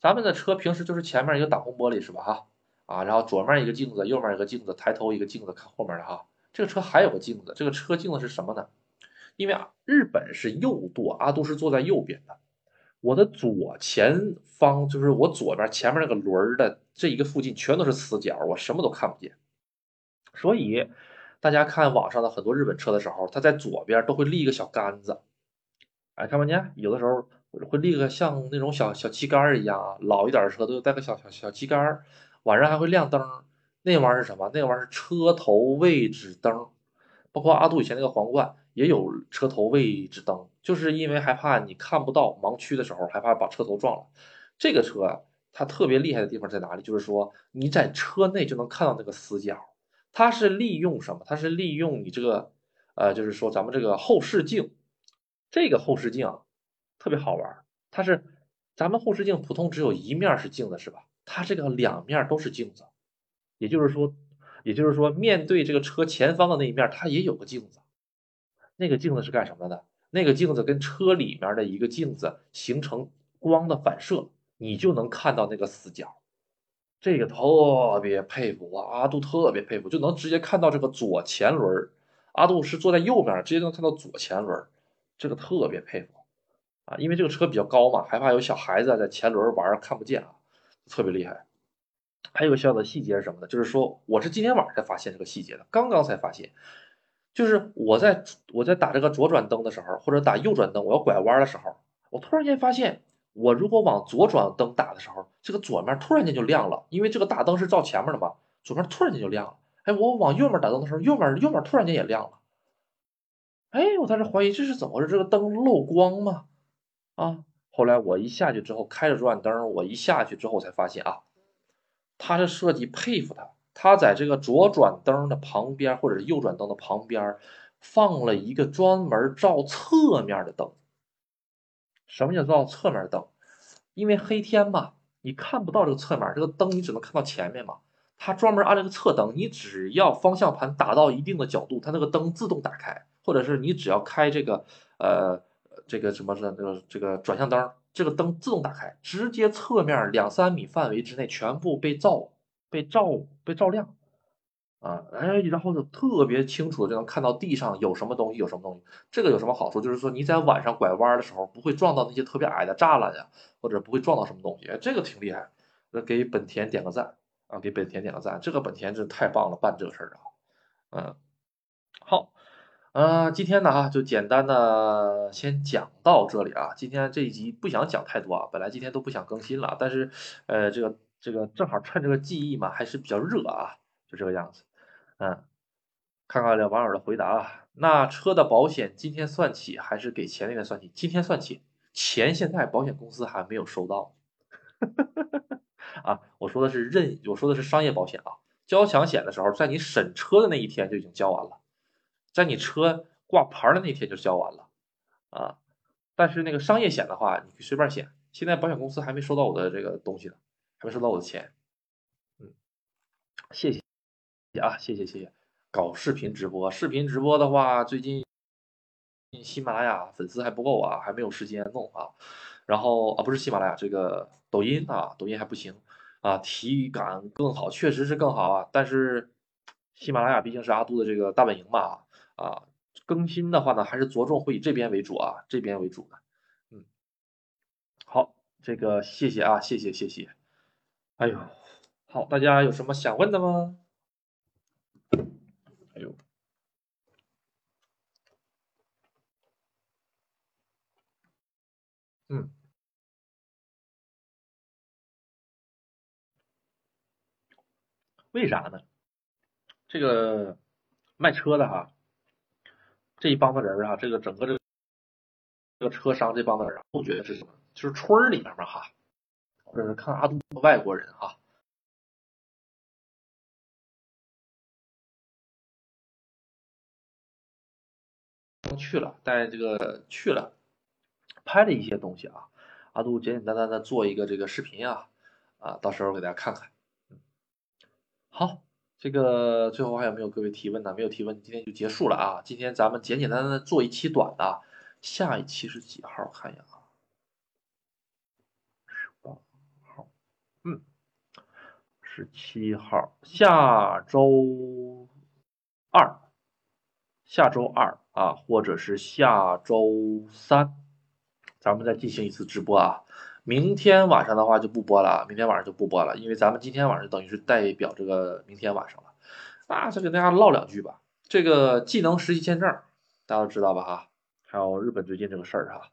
[SPEAKER 1] 咱们的车平时就是前面一个挡风玻璃是吧？哈啊，然后左面一个镜子，右面一个镜子，抬头一个镜子看后面的哈。这个车还有个镜子，这个车镜子是什么呢？因为啊，日本是右舵，阿杜是坐在右边的。我的左前方就是我左边前面那个轮儿的这一个附近全都是死角，我什么都看不见。所以大家看网上的很多日本车的时候，它在左边都会立一个小杆子，哎，看没见？有的时候会立个像那种小小旗杆一样啊，老一点的车都带个小小小旗杆，晚上还会亮灯。那玩意儿是什么？那玩意儿是车头位置灯，包括阿杜以前那个皇冠。也有车头位置灯，就是因为害怕你看不到盲区的时候，害怕把车头撞了。这个车啊，它特别厉害的地方在哪里？就是说你在车内就能看到那个死角。它是利用什么？它是利用你这个，呃，就是说咱们这个后视镜，这个后视镜啊，特别好玩。它是咱们后视镜普通只有一面是镜子是吧？它这个两面都是镜子，也就是说，也就是说面对这个车前方的那一面，它也有个镜子。那个镜子是干什么的？那个镜子跟车里面的一个镜子形成光的反射，你就能看到那个死角。这个特别佩服我，阿杜特别佩服，就能直接看到这个左前轮。阿杜是坐在右面，直接能看到左前轮，这个特别佩服啊！因为这个车比较高嘛，害怕有小孩子在前轮玩看不见啊，特别厉害。还有个小小的细节是什么呢？就是说我是今天晚上才发现这个细节的，刚刚才发现。就是我在我在打这个左转灯的时候，或者打右转灯，我要拐弯的时候，我突然间发现，我如果往左转灯打的时候，这个左面突然间就亮了，因为这个大灯是照前面的嘛，左面突然间就亮了。哎，我往右面打灯的时候，右面右面突然间也亮了。哎，我当时怀疑这是怎么回事？这个灯漏光吗？啊，后来我一下去之后，开着左转灯，我一下去之后才发现啊，他的设计佩服他。它在这个左转灯的旁边，或者是右转灯的旁边，放了一个专门照侧面的灯。什么叫照侧面灯？因为黑天嘛，你看不到这个侧面，这个灯你只能看到前面嘛。它专门安了个侧灯，你只要方向盘打到一定的角度，它那个灯自动打开，或者是你只要开这个呃这个什么的那个这个转向灯，这个灯自动打开，直接侧面两三米范围之内全部被照。被照被照亮，啊，哎，然后就特别清楚的就能看到地上有什么东西，有什么东西。这个有什么好处？就是说你在晚上拐弯的时候不会撞到那些特别矮的栅栏呀，或者不会撞到什么东西。这个挺厉害，那给本田点个赞啊，给本田点个赞。这个本田真是太棒了，办这个事儿啊，嗯，嗯，今天呢啊，就简单的先讲到这里啊。今天这一集不想讲太多啊，本来今天都不想更新了，但是呃，这个。这个正好趁这个记忆嘛，还是比较热啊，就这个样子。嗯，看看这网友的回答啊。那车的保险今天算起还是给前一天算起？今天算起，钱现在保险公司还没有收到。*laughs* 啊，我说的是任，我说的是商业保险啊。交强险的时候，在你审车的那一天就已经交完了，在你车挂牌的那天就交完了啊。但是那个商业险的话，你可以随便险。现在保险公司还没收到我的这个东西呢，还没收到我的钱。嗯，谢谢啊，谢谢谢谢。搞视频直播，视频直播的话，最近喜马拉雅粉丝还不够啊，还没有时间弄啊。然后啊，不是喜马拉雅，这个抖音啊，抖音还不行啊，体感更好，确实是更好啊。但是喜马拉雅毕竟是阿杜的这个大本营嘛啊，更新的话呢，还是着重会以这边为主啊，这边为主的。嗯，好，这个谢谢啊，谢谢谢谢。哎呦，好，大家有什么想问的吗？哎呦，嗯。为啥呢？这个卖车的哈，这一帮子人啊，这个整个这个这个车商这帮子人都觉得是什么？就是村里面嘛哈，或者是看阿杜外国人哈，去了，带这个去了，拍了一些东西啊，阿杜简简单单的做一个这个视频啊啊，到时候给大家看看。好，这个最后还有没有各位提问呢？没有提问，今天就结束了啊！今天咱们简简单单的做一期短的，下一期是几号？看一眼啊，十八号，嗯，十七号，下周二，下周二啊，或者是下周三，咱们再进行一次直播啊。明天晚上的话就不播了，明天晚上就不播了，因为咱们今天晚上等于是代表这个明天晚上了。啊，再给大家唠两句吧。这个技能实习签证大家都知道吧？哈，还有日本最近这个事儿哈，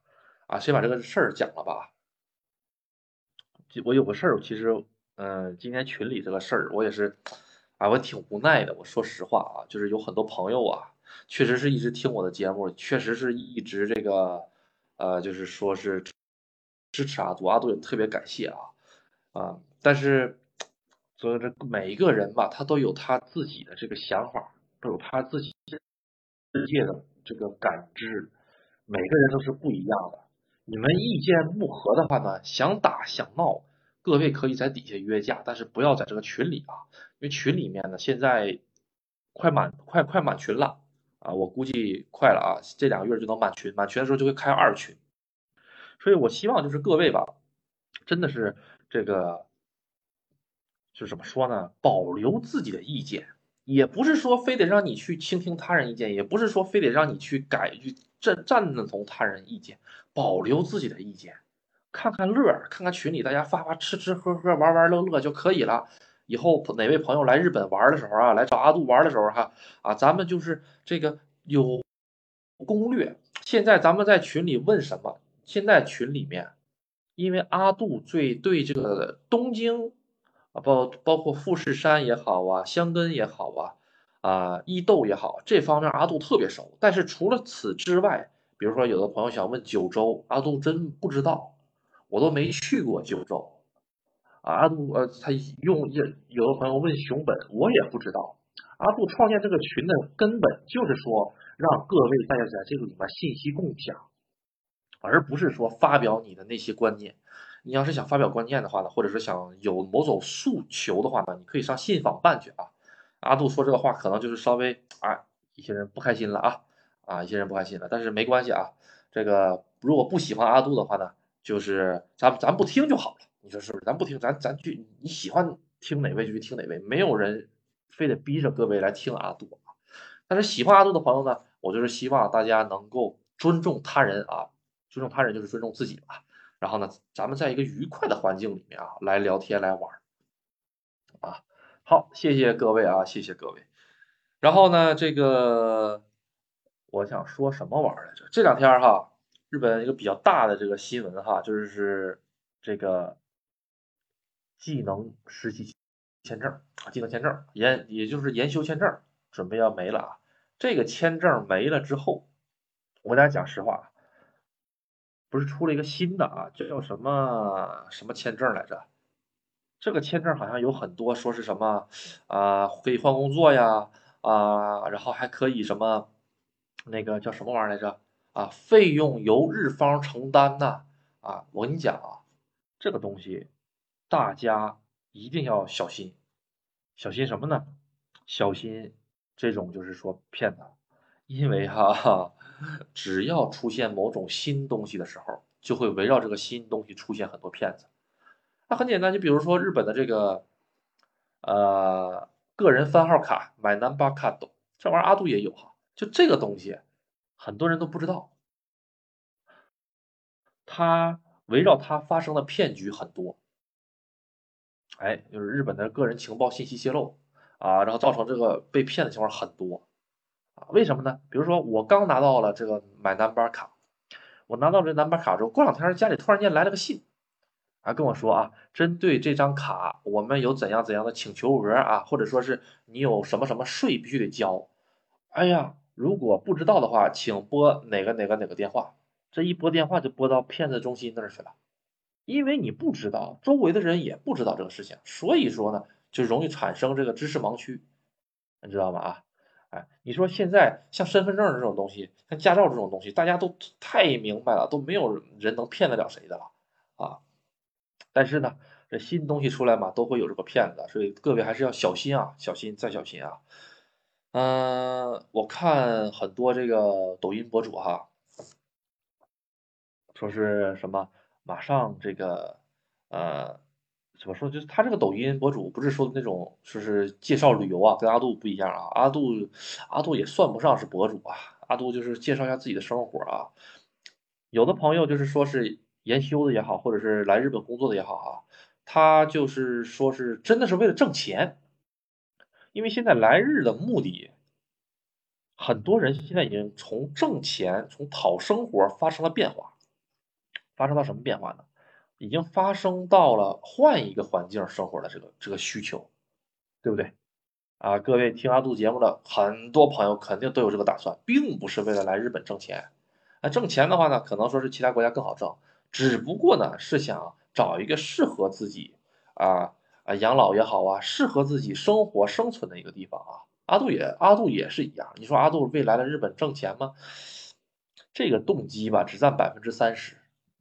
[SPEAKER 1] 啊，先把这个事儿讲了吧。我有个事儿，其实，嗯，今天群里这个事儿，我也是，啊，我挺无奈的。我说实话啊，就是有很多朋友啊，确实是一直听我的节目，确实是一直这个，呃，就是说是。支持阿杜，阿杜也特别感谢啊啊！但是，所以这每一个人吧，他都有他自己的这个想法，都有他自己世界的这个感知，每个人都是不一样的。你们意见不合的话呢，想打想闹，各位可以在底下约架，但是不要在这个群里啊，因为群里面呢现在快满快快满群了啊，我估计快了啊，这两个月就能满群，满群的时候就会开二群。所以我希望就是各位吧，真的是这个，就怎么说呢？保留自己的意见，也不是说非得让你去倾听他人意见，也不是说非得让你去改去赞赞同他人意见，保留自己的意见，看看乐，看看群里大家发发吃吃喝喝玩玩乐乐就可以了。以后哪位朋友来日本玩的时候啊，来找阿杜玩的时候哈啊，咱们就是这个有攻略。现在咱们在群里问什么？现在群里面，因为阿杜最对这个东京啊，包包括富士山也好啊，香根也好啊，啊伊豆也好，这方面阿杜特别熟。但是除了此之外，比如说有的朋友想问九州，阿杜真不知道，我都没去过九州。啊，阿杜呃，他用有有的朋友问熊本，我也不知道。阿杜创建这个群的根本就是说，让各位大家在这个里面信息共享。而不是说发表你的那些观念，你要是想发表观念的话呢，或者是想有某种诉求的话呢，你可以上信访办去啊。阿杜说这个话可能就是稍微啊，一些人不开心了啊啊，一些人不开心了，但是没关系啊。这个如果不喜欢阿杜的话呢，就是咱咱不听就好了，你说是不是？咱不听，咱咱去你喜欢听哪位就去听哪位，没有人非得逼着各位来听阿杜啊。但是喜欢阿杜的朋友呢，我就是希望大家能够尊重他人啊。尊重他人就是尊重自己嘛。然后呢，咱们在一个愉快的环境里面啊，来聊天来玩啊。好，谢谢各位啊，谢谢各位。然后呢，这个我想说什么玩意儿来着？这两天哈，日本一个比较大的这个新闻哈，就是这个技能实习签证啊，技能签证研也就是研修签证准备要没了啊。这个签证没了之后，我跟大家讲实话。不是出了一个新的啊，叫什么什么签证来着？这个签证好像有很多说是什么啊，可以换工作呀啊，然后还可以什么那个叫什么玩意儿来着啊，费用由日方承担呐啊，我跟你讲啊，这个东西大家一定要小心，小心什么呢？小心这种就是说骗子，因为哈哈，只要出现某种新东西的时候，就会围绕这个新东西出现很多骗子。那很简单，就比如说日本的这个，呃，个人番号卡买 number card，这玩意儿阿杜也有哈。就这个东西，很多人都不知道，它围绕它发生的骗局很多。哎，就是日本的个人情报信息泄露啊，然后造成这个被骗的情况很多啊。为什么呢？比如说我刚拿到了这个买 number 卡，我拿到这 number 卡之后，过两天家里突然间来了个信。啊跟我说啊，针对这张卡，我们有怎样怎样的请求额啊，或者说是你有什么什么税必须得交。哎呀，如果不知道的话，请拨哪个哪个哪个电话。这一拨电话就拨到骗子中心那儿去了，因为你不知道，周围的人也不知道这个事情，所以说呢，就容易产生这个知识盲区，你知道吗？啊，哎，你说现在像身份证这种东西，像驾照这种东西，大家都太明白了，都没有人能骗得了谁的了啊。但是呢，这新东西出来嘛，都会有这个骗子，所以各位还是要小心啊，小心再小心啊。嗯，我看很多这个抖音博主哈，说是什么马上这个呃怎么说，就是他这个抖音博主不是说的那种，就是介绍旅游啊，跟阿杜不一样啊。阿杜阿杜也算不上是博主啊，阿杜就是介绍一下自己的生活啊。有的朋友就是说是。研修的也好，或者是来日本工作的也好啊，他就是说是真的是为了挣钱，因为现在来日的目的，很多人现在已经从挣钱、从讨生活发生了变化，发生到什么变化呢？已经发生到了换一个环境生活的这个这个需求，对不对？啊，各位听阿杜节目的很多朋友肯定都有这个打算，并不是为了来日本挣钱，那挣钱的话呢，可能说是其他国家更好挣。只不过呢，是想找一个适合自己啊啊养老也好啊，适合自己生活生存的一个地方啊。阿杜也阿杜也是一样，你说阿杜未来的日本挣钱吗？这个动机吧，只占百分之三十，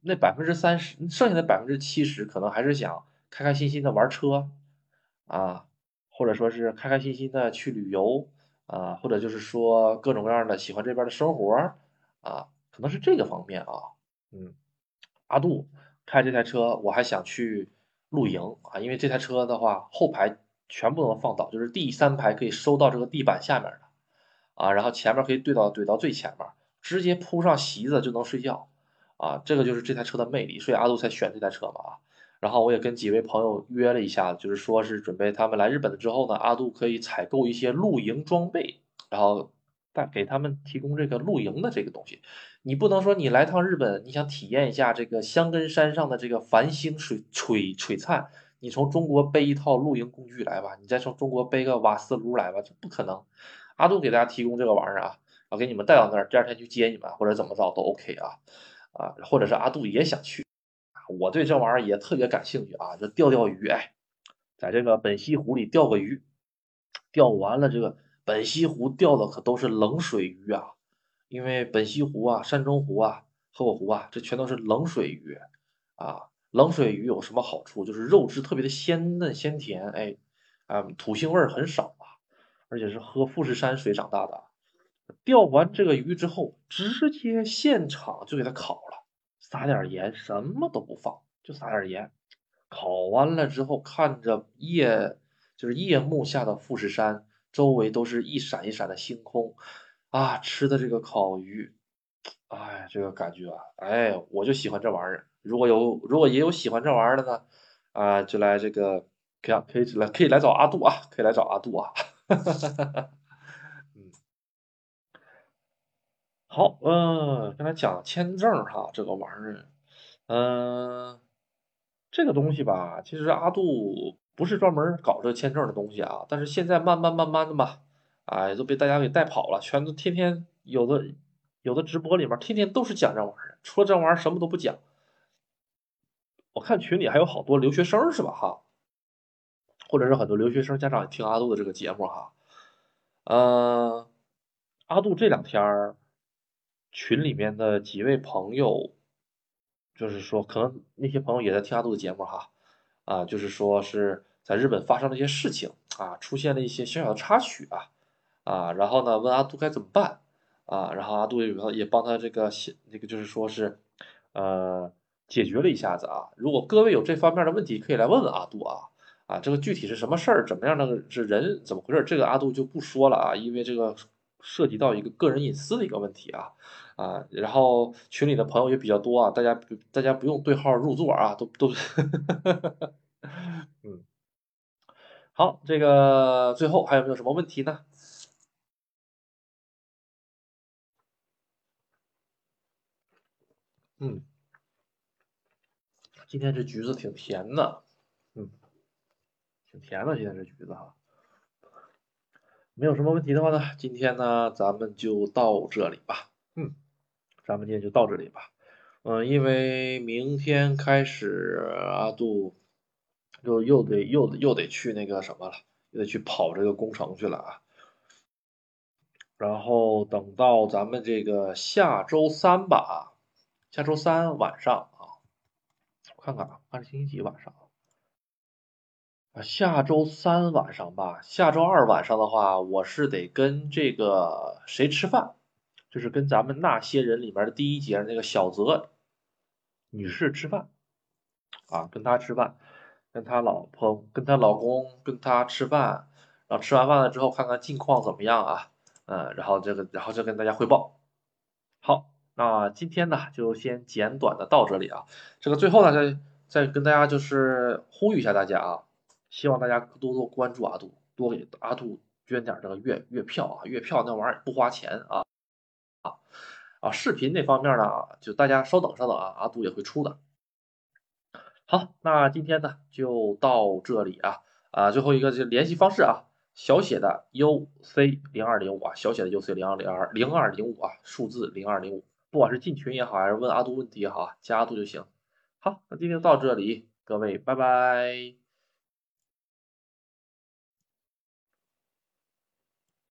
[SPEAKER 1] 那百分之三十剩下的百分之七十，可能还是想开开心心的玩车啊，或者说是开开心心的去旅游啊，或者就是说各种各样的喜欢这边的生活啊，可能是这个方面啊，嗯。阿杜开这台车，我还想去露营啊，因为这台车的话，后排全部能放倒，就是第三排可以收到这个地板下面的啊，然后前面可以怼到怼到最前面，直接铺上席子就能睡觉啊，这个就是这台车的魅力，所以阿杜才选这台车嘛啊。然后我也跟几位朋友约了一下，就是说是准备他们来日本了之后呢，阿杜可以采购一些露营装备，然后带。给他们提供这个露营的这个东西，你不能说你来趟日本，你想体验一下这个香根山上的这个繁星水璀璀璨，你从中国背一套露营工具来吧，你再从中国背个瓦斯炉来吧，这不可能。阿杜给大家提供这个玩意儿啊，我给你们带到那儿，第二天去接你们或者怎么着都 OK 啊啊，或者是阿杜也想去，我对这玩意儿也特别感兴趣啊，这钓钓鱼，哎，在这个本溪湖里钓个鱼，钓完了这个。本溪湖钓的可都是冷水鱼啊，因为本溪湖啊、山中湖啊、河口湖啊，这全都是冷水鱼啊。冷水鱼有什么好处？就是肉质特别的鲜嫩鲜甜，哎，啊，土腥味儿很少啊，而且是喝富士山水长大的。钓完这个鱼之后，直接现场就给它烤，撒点盐，什么都不放，就撒点盐。烤完了之后，看着夜就是夜幕下的富士山。周围都是一闪一闪的星空，啊，吃的这个烤鱼，哎，这个感觉啊，哎，我就喜欢这玩意儿。如果有，如果也有喜欢这玩意儿的呢，啊，就来这个，可以可以来可以来找阿杜啊，可以来找阿杜啊。哈哈哈哈嗯，好，嗯，刚才讲签证哈，这个玩意儿，嗯，这个东西吧，其实阿杜。不是专门搞这签证的东西啊，但是现在慢慢慢慢的嘛，哎，都被大家给带跑了，全都天天有的有的直播里面天天都是讲这玩意儿，除了这玩意儿什么都不讲。我看群里还有好多留学生是吧？哈，或者是很多留学生家长听阿杜的这个节目哈。呃，阿杜这两天群里面的几位朋友，就是说可能那些朋友也在听阿杜的节目哈，啊，就是说是在日本发生了一些事情啊，出现了一些小小的插曲啊，啊，然后呢问阿杜该怎么办啊，然后阿杜也也帮他这个写那个就是说是呃解决了一下子啊，如果各位有这方面的问题，可以来问问阿杜啊。啊，这个具体是什么事儿，怎么样的是人，怎么回事？这个阿杜就不说了啊，因为这个涉及到一个个人隐私的一个问题啊啊。然后群里的朋友也比较多啊，大家大家不用对号入座啊，都都，*laughs* 嗯，好，这个最后还有没有什么问题呢？嗯，今天这橘子挺甜的，嗯。挺甜的，今天这橘子哈，没有什么问题的话呢，今天呢咱们就到这里吧，嗯，咱们今天就到这里吧，嗯，因为明天开始阿杜又又得又又得去那个什么了，又得去跑这个工程去了啊，然后等到咱们这个下周三吧，下周三晚上啊，我看看啊，看是星期几晚上。下周三晚上吧，下周二晚上的话，我是得跟这个谁吃饭，就是跟咱们那些人里面的第一节那个小泽女士吃饭，啊，跟她吃饭，跟她老婆，跟她老公，跟她吃饭，然后吃完饭了之后，看看近况怎么样啊，嗯，然后这个，然后再跟大家汇报。好，那今天呢就先简短的到这里啊，这个最后呢再再跟大家就是呼吁一下大家啊。希望大家多多关注阿杜，多给阿杜捐点这个月月票啊，月票那玩意儿不花钱啊啊啊！视频那方面呢，就大家稍等稍等啊，阿杜也会出的。好，那今天呢就到这里啊啊，最后一个就联系方式啊，小写的 U C 零二零五啊，小写的 U C 零二零二零二零五啊，数字零二零五，不管是进群也好，还是问阿杜问题也好，加阿杜就行。好，那今天到这里，各位拜拜。